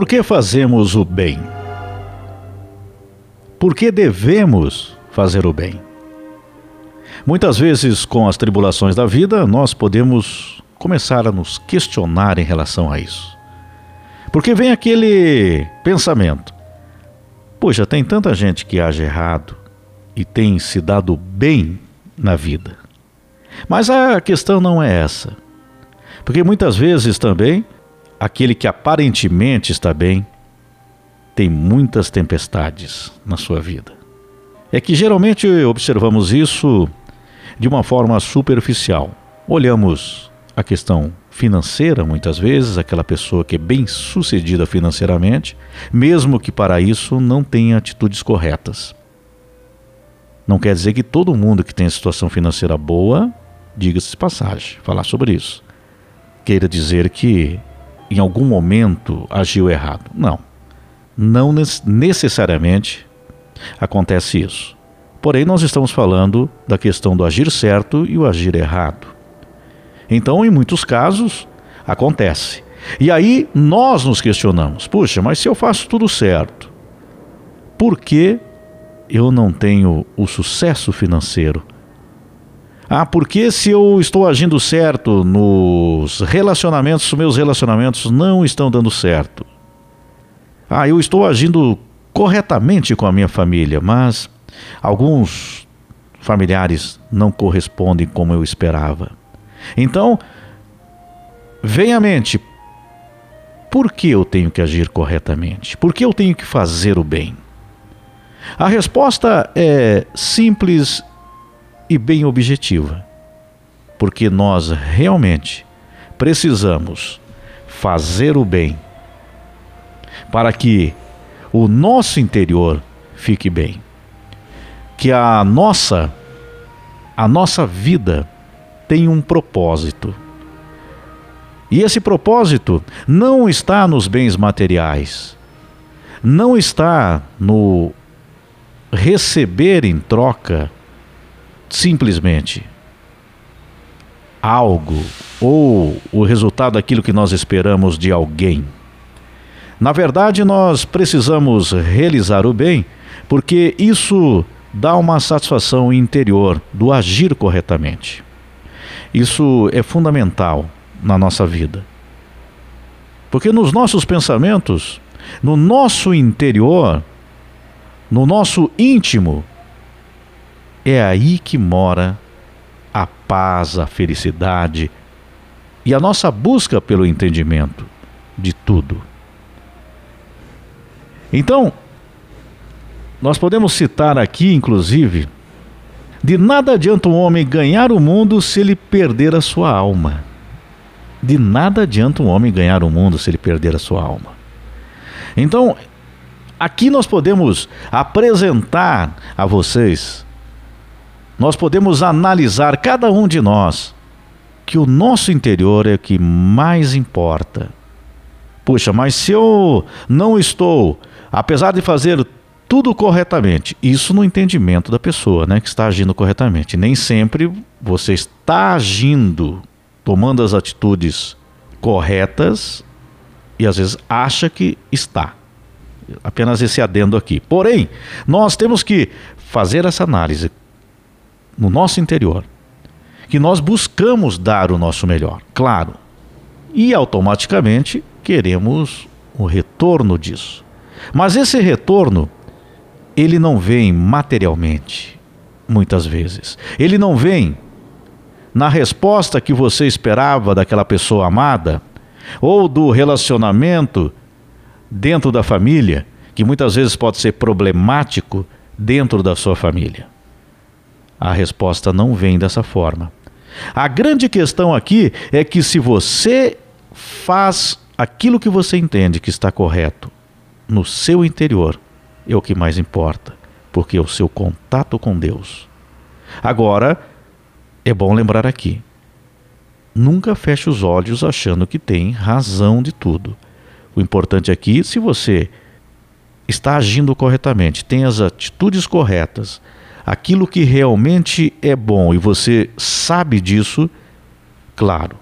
por que fazemos o bem? Por que devemos fazer o bem? Muitas vezes, com as tribulações da vida, nós podemos começar a nos questionar em relação a isso. Porque vem aquele pensamento: poxa, tem tanta gente que age errado e tem se dado bem na vida. Mas a questão não é essa. Porque muitas vezes também, aquele que aparentemente está bem, tem muitas tempestades na sua vida. É que geralmente observamos isso de uma forma superficial. Olhamos a questão financeira, muitas vezes, aquela pessoa que é bem sucedida financeiramente, mesmo que para isso não tenha atitudes corretas. Não quer dizer que todo mundo que tem situação financeira boa, diga-se passagem, falar sobre isso, queira dizer que em algum momento agiu errado. Não. Não necessariamente acontece isso. Porém, nós estamos falando da questão do agir certo e o agir errado. Então, em muitos casos, acontece. E aí nós nos questionamos: puxa, mas se eu faço tudo certo, por que eu não tenho o sucesso financeiro? Ah, porque se eu estou agindo certo nos relacionamentos, meus relacionamentos não estão dando certo. Ah, eu estou agindo corretamente com a minha família, mas alguns familiares não correspondem como eu esperava. Então, vem à mente: por que eu tenho que agir corretamente? Por que eu tenho que fazer o bem? A resposta é simples e bem objetiva, porque nós realmente precisamos fazer o bem para que o nosso interior fique bem, que a nossa a nossa vida tenha um propósito. E esse propósito não está nos bens materiais, não está no receber em troca simplesmente algo ou o resultado daquilo que nós esperamos de alguém. Na verdade, nós precisamos realizar o bem porque isso dá uma satisfação interior do agir corretamente. Isso é fundamental na nossa vida. Porque nos nossos pensamentos, no nosso interior, no nosso íntimo, é aí que mora a paz, a felicidade e a nossa busca pelo entendimento de tudo. Então, nós podemos citar aqui, inclusive, de nada adianta um homem ganhar o mundo se ele perder a sua alma. De nada adianta um homem ganhar o mundo se ele perder a sua alma. Então, aqui nós podemos apresentar a vocês nós podemos analisar cada um de nós que o nosso interior é o que mais importa. Puxa, mas se eu não estou, apesar de fazer tudo corretamente, isso no entendimento da pessoa, né, que está agindo corretamente. Nem sempre você está agindo, tomando as atitudes corretas e às vezes acha que está. Apenas esse adendo aqui. Porém, nós temos que fazer essa análise no nosso interior, que nós buscamos dar o nosso melhor, claro, e automaticamente queremos o retorno disso. Mas esse retorno, ele não vem materialmente, muitas vezes. Ele não vem na resposta que você esperava daquela pessoa amada, ou do relacionamento dentro da família, que muitas vezes pode ser problemático dentro da sua família. A resposta não vem dessa forma. A grande questão aqui é que se você faz aquilo que você entende que está correto no seu interior, é o que mais importa, porque é o seu contato com Deus. Agora, é bom lembrar aqui: nunca feche os olhos achando que tem razão de tudo. O importante aqui, se você está agindo corretamente, tem as atitudes corretas, aquilo que realmente é bom e você sabe disso, claro,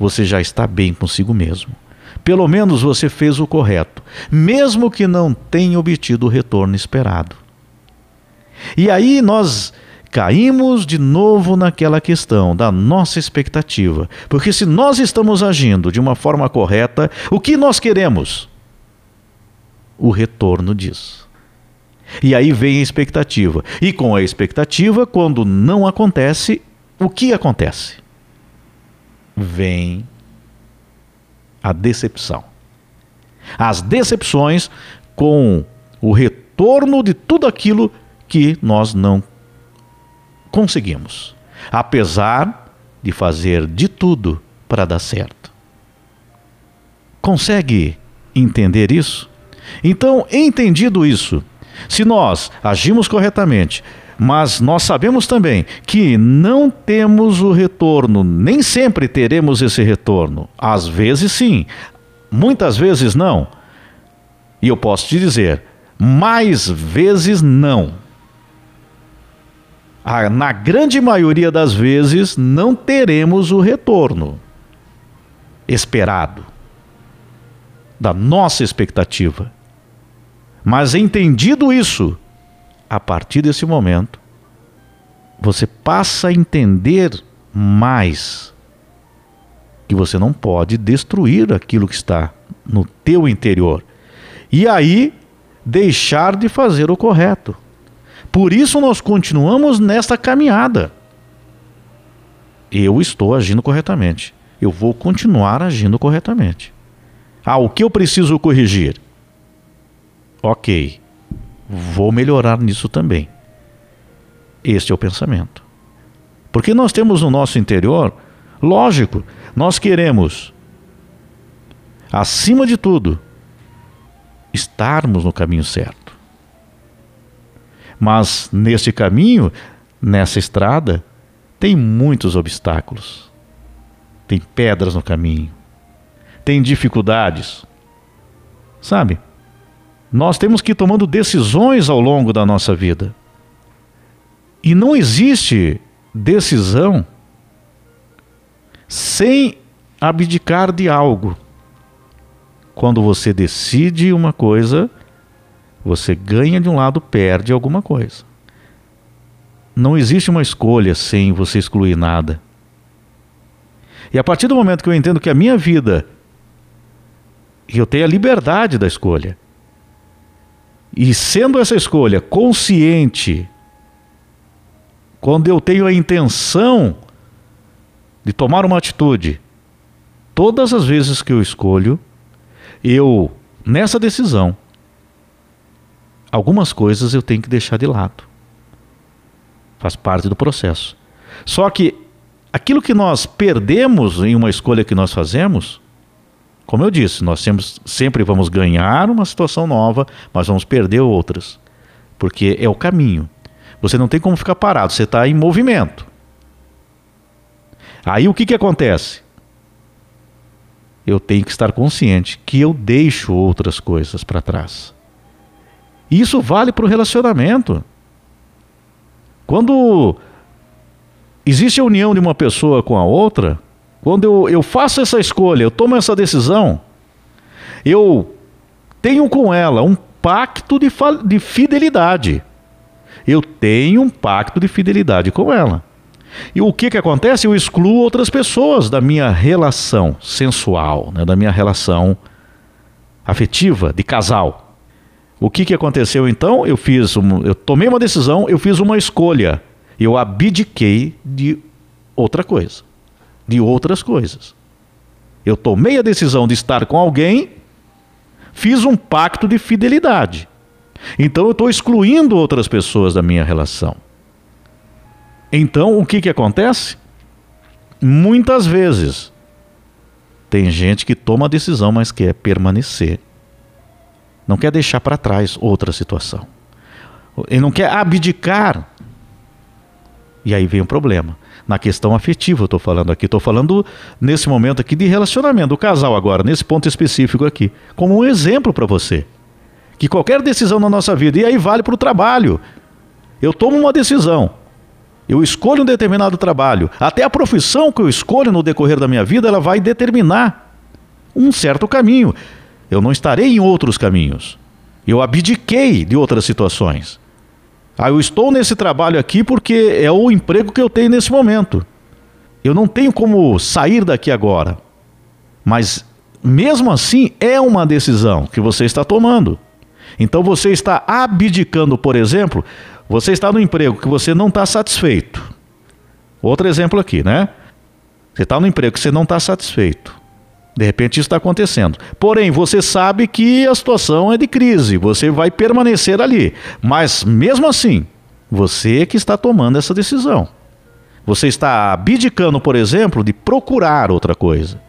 você já está bem consigo mesmo. pelo menos você fez o correto, mesmo que não tenha obtido o retorno esperado. E aí nós caímos de novo naquela questão da nossa expectativa. Porque se nós estamos agindo de uma forma correta, o que nós queremos? O retorno disso. E aí vem a expectativa. E com a expectativa, quando não acontece, o que acontece? Vem a decepção. As decepções com o retorno de tudo aquilo que nós não conseguimos, apesar de fazer de tudo para dar certo. Consegue entender isso? Então, entendido isso, se nós agimos corretamente, mas nós sabemos também que não temos o retorno, nem sempre teremos esse retorno. Às vezes sim, muitas vezes não. E eu posso te dizer, mais vezes não na grande maioria das vezes, não teremos o retorno esperado da nossa expectativa. Mas entendido isso, a partir desse momento, você passa a entender mais que você não pode destruir aquilo que está no teu interior. E aí deixar de fazer o correto. Por isso nós continuamos nesta caminhada. Eu estou agindo corretamente. Eu vou continuar agindo corretamente. Ah, o que eu preciso corrigir? Ok, vou melhorar nisso também. Este é o pensamento. Porque nós temos no nosso interior, lógico, nós queremos, acima de tudo, estarmos no caminho certo. Mas nesse caminho, nessa estrada, tem muitos obstáculos. Tem pedras no caminho. Tem dificuldades. Sabe? Nós temos que ir tomando decisões ao longo da nossa vida. E não existe decisão sem abdicar de algo. Quando você decide uma coisa, você ganha de um lado, perde alguma coisa. Não existe uma escolha sem você excluir nada. E a partir do momento que eu entendo que a minha vida, eu tenho a liberdade da escolha, e sendo essa escolha consciente, quando eu tenho a intenção de tomar uma atitude, todas as vezes que eu escolho, eu, nessa decisão, algumas coisas eu tenho que deixar de lado. Faz parte do processo. Só que aquilo que nós perdemos em uma escolha que nós fazemos, como eu disse, nós sempre, sempre vamos ganhar uma situação nova, mas vamos perder outras. Porque é o caminho. Você não tem como ficar parado, você está em movimento. Aí o que, que acontece? Eu tenho que estar consciente que eu deixo outras coisas para trás. Isso vale para o relacionamento. Quando existe a união de uma pessoa com a outra, quando eu, eu faço essa escolha, eu tomo essa decisão, eu tenho com ela um pacto de, de fidelidade. Eu tenho um pacto de fidelidade com ela. E o que, que acontece? Eu excluo outras pessoas da minha relação sensual, né, da minha relação afetiva, de casal. O que, que aconteceu então? Eu fiz, um, eu tomei uma decisão, eu fiz uma escolha. Eu abdiquei de outra coisa, de outras coisas. Eu tomei a decisão de estar com alguém, fiz um pacto de fidelidade. Então eu estou excluindo outras pessoas da minha relação. Então o que, que acontece? Muitas vezes tem gente que toma a decisão, mas quer permanecer não quer deixar para trás outra situação. Ele não quer abdicar. E aí vem o problema. Na questão afetiva, eu estou falando aqui. Estou falando nesse momento aqui de relacionamento do casal agora, nesse ponto específico aqui. Como um exemplo para você. Que qualquer decisão na nossa vida, e aí vale para o trabalho. Eu tomo uma decisão. Eu escolho um determinado trabalho. Até a profissão que eu escolho no decorrer da minha vida, ela vai determinar um certo caminho. Eu não estarei em outros caminhos. Eu abdiquei de outras situações. Ah, eu estou nesse trabalho aqui porque é o emprego que eu tenho nesse momento. Eu não tenho como sair daqui agora. Mas mesmo assim é uma decisão que você está tomando. Então você está abdicando, por exemplo, você está no emprego que você não está satisfeito. Outro exemplo aqui, né? Você está no emprego que você não está satisfeito. De repente isso está acontecendo. Porém, você sabe que a situação é de crise, você vai permanecer ali. Mas mesmo assim, você é que está tomando essa decisão. Você está abdicando, por exemplo, de procurar outra coisa,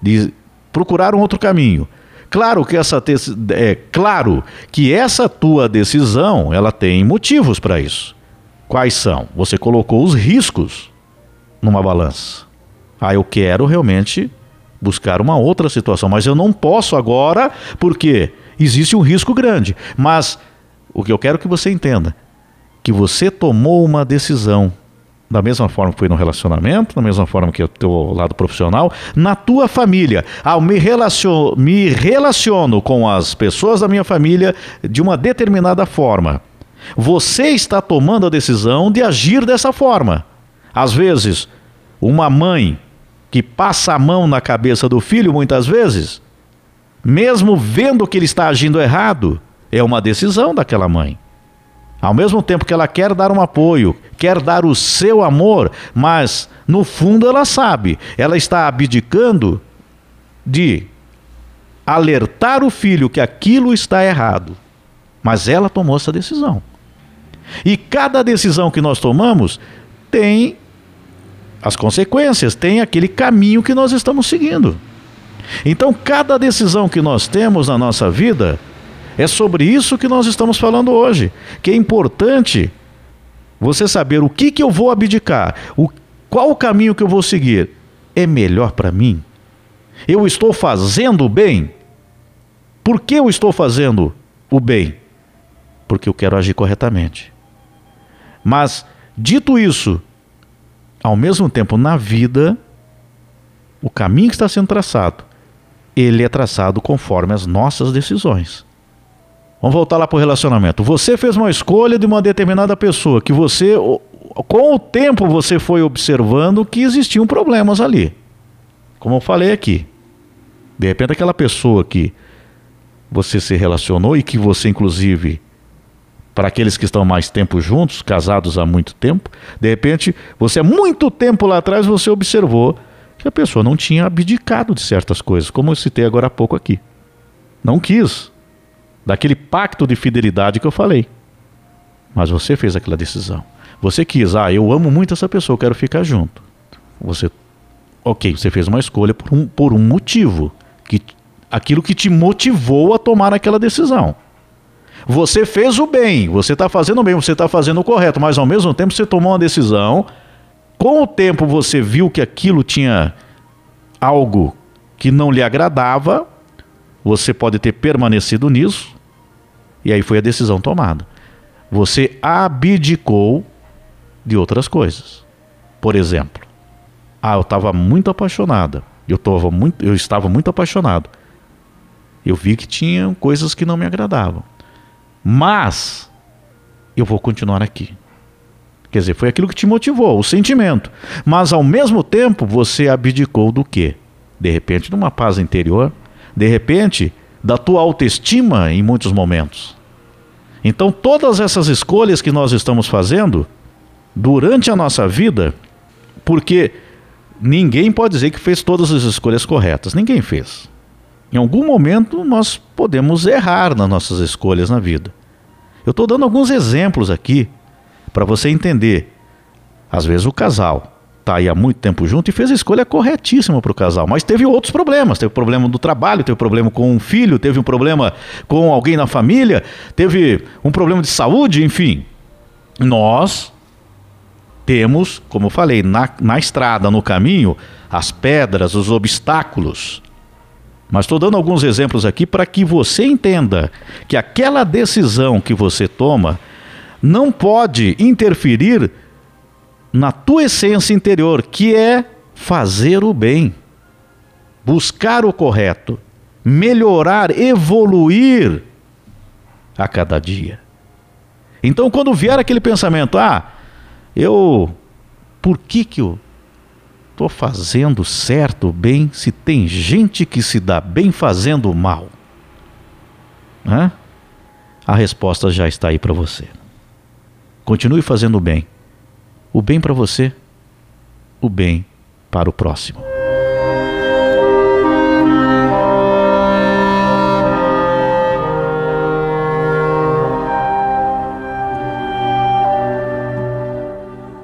de procurar um outro caminho. Claro que essa é claro que essa tua decisão, ela tem motivos para isso. Quais são? Você colocou os riscos numa balança. Ah, eu quero realmente buscar uma outra situação, mas eu não posso agora porque existe um risco grande. Mas o que eu quero que você entenda, que você tomou uma decisão da mesma forma que foi no relacionamento, da mesma forma que o teu lado profissional, na tua família. Ao me relaciono, me relaciono com as pessoas da minha família de uma determinada forma. Você está tomando a decisão de agir dessa forma. Às vezes, uma mãe que passa a mão na cabeça do filho muitas vezes, mesmo vendo que ele está agindo errado, é uma decisão daquela mãe. Ao mesmo tempo que ela quer dar um apoio, quer dar o seu amor, mas no fundo ela sabe, ela está abdicando de alertar o filho que aquilo está errado. Mas ela tomou essa decisão. E cada decisão que nós tomamos tem as consequências, tem aquele caminho que nós estamos seguindo. Então, cada decisão que nós temos na nossa vida é sobre isso que nós estamos falando hoje, que é importante você saber o que, que eu vou abdicar, o, qual o caminho que eu vou seguir. É melhor para mim? Eu estou fazendo o bem? Por que eu estou fazendo o bem? Porque eu quero agir corretamente. Mas, dito isso, ao mesmo tempo, na vida, o caminho que está sendo traçado, ele é traçado conforme as nossas decisões. Vamos voltar lá para o relacionamento. Você fez uma escolha de uma determinada pessoa que você, com o tempo, você foi observando que existiam problemas ali. Como eu falei aqui. De repente, aquela pessoa que você se relacionou e que você, inclusive, para aqueles que estão mais tempo juntos, casados há muito tempo, de repente, você há muito tempo lá atrás você observou que a pessoa não tinha abdicado de certas coisas, como eu citei agora há pouco aqui. Não quis daquele pacto de fidelidade que eu falei. Mas você fez aquela decisão. Você quis, ah, eu amo muito essa pessoa, quero ficar junto. Você, ok, você fez uma escolha por um, por um motivo, que aquilo que te motivou a tomar aquela decisão. Você fez o bem, você está fazendo o bem, você está fazendo o correto, mas ao mesmo tempo você tomou uma decisão. Com o tempo você viu que aquilo tinha algo que não lhe agradava, você pode ter permanecido nisso, e aí foi a decisão tomada. Você abdicou de outras coisas. Por exemplo, ah, eu estava muito apaixonada. Eu, tava muito, eu estava muito apaixonado. Eu vi que tinha coisas que não me agradavam. Mas eu vou continuar aqui. Quer dizer, foi aquilo que te motivou, o sentimento. Mas ao mesmo tempo você abdicou do quê? De repente, de uma paz interior, de repente, da tua autoestima em muitos momentos. Então, todas essas escolhas que nós estamos fazendo durante a nossa vida, porque ninguém pode dizer que fez todas as escolhas corretas, ninguém fez. Em algum momento nós podemos errar nas nossas escolhas na vida. Eu estou dando alguns exemplos aqui para você entender. Às vezes o casal está aí há muito tempo junto e fez a escolha corretíssima para o casal, mas teve outros problemas. Teve problema do trabalho, teve problema com um filho, teve um problema com alguém na família, teve um problema de saúde, enfim. Nós temos, como eu falei, na, na estrada, no caminho, as pedras, os obstáculos. Mas estou dando alguns exemplos aqui para que você entenda que aquela decisão que você toma não pode interferir na tua essência interior, que é fazer o bem. buscar o correto, melhorar, evoluir a cada dia. Então, quando vier aquele pensamento, ah, eu, por que que eu estou fazendo certo, bem, se tem gente que se dá bem fazendo mal? Hã? A resposta já está aí para você. Continue fazendo o bem. O bem para você, o bem para o próximo.